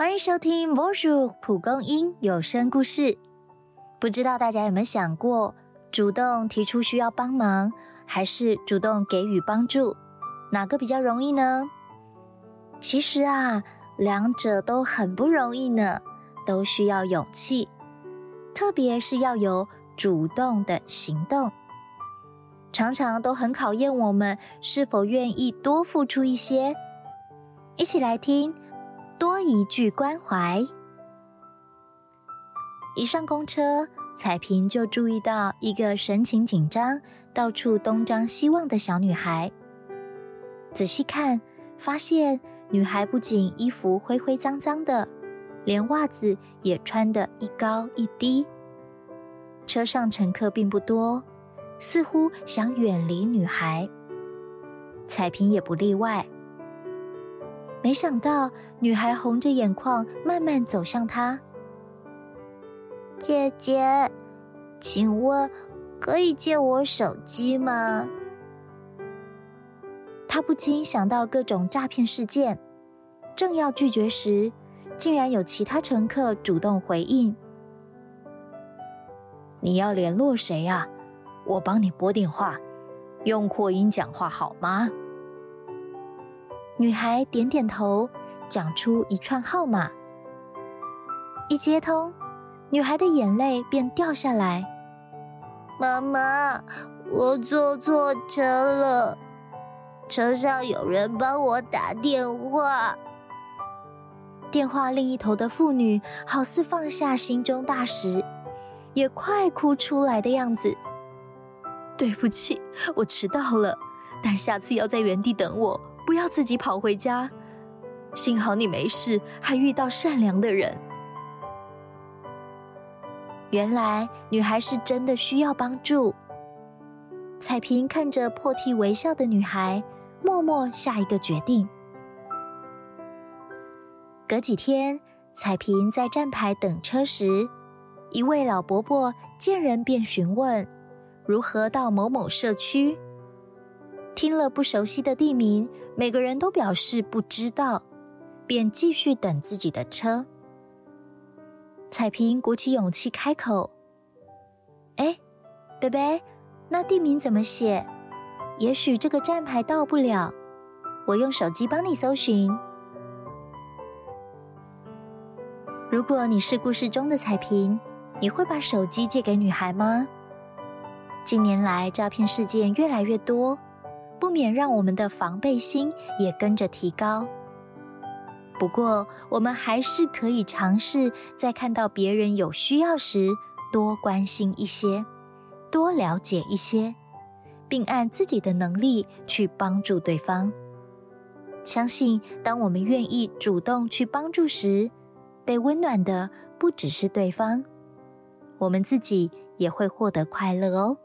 欢迎收听《魔术蒲公英有声故事》。不知道大家有没有想过，主动提出需要帮忙，还是主动给予帮助，哪个比较容易呢？其实啊，两者都很不容易呢，都需要勇气，特别是要有主动的行动，常常都很考验我们是否愿意多付出一些。一起来听。一句关怀。一上公车，彩萍就注意到一个神情紧张、到处东张西望的小女孩。仔细看，发现女孩不仅衣服灰灰脏脏的，连袜子也穿得一高一低。车上乘客并不多，似乎想远离女孩。彩萍也不例外。没想到，女孩红着眼眶，慢慢走向他。姐姐，请问可以借我手机吗？他不禁想到各种诈骗事件，正要拒绝时，竟然有其他乘客主动回应：“你要联络谁呀？我帮你拨电话，用扩音讲话好吗？”女孩点点头，讲出一串号码。一接通，女孩的眼泪便掉下来。妈妈，我坐错车了，车上有人帮我打电话。电话另一头的妇女好似放下心中大石，也快哭出来的样子。对不起，我迟到了，但下次要在原地等我。不要自己跑回家。幸好你没事，还遇到善良的人。原来女孩是真的需要帮助。彩萍看着破涕为笑的女孩，默默下一个决定。隔几天，彩萍在站牌等车时，一位老伯伯见人便询问如何到某某社区。听了不熟悉的地名，每个人都表示不知道，便继续等自己的车。彩萍鼓起勇气开口：“哎，贝贝，那地名怎么写？也许这个站牌到不了，我用手机帮你搜寻。如果你是故事中的彩萍，你会把手机借给女孩吗？近年来诈骗事件越来越多。”不免让我们的防备心也跟着提高。不过，我们还是可以尝试在看到别人有需要时，多关心一些，多了解一些，并按自己的能力去帮助对方。相信，当我们愿意主动去帮助时，被温暖的不只是对方，我们自己也会获得快乐哦。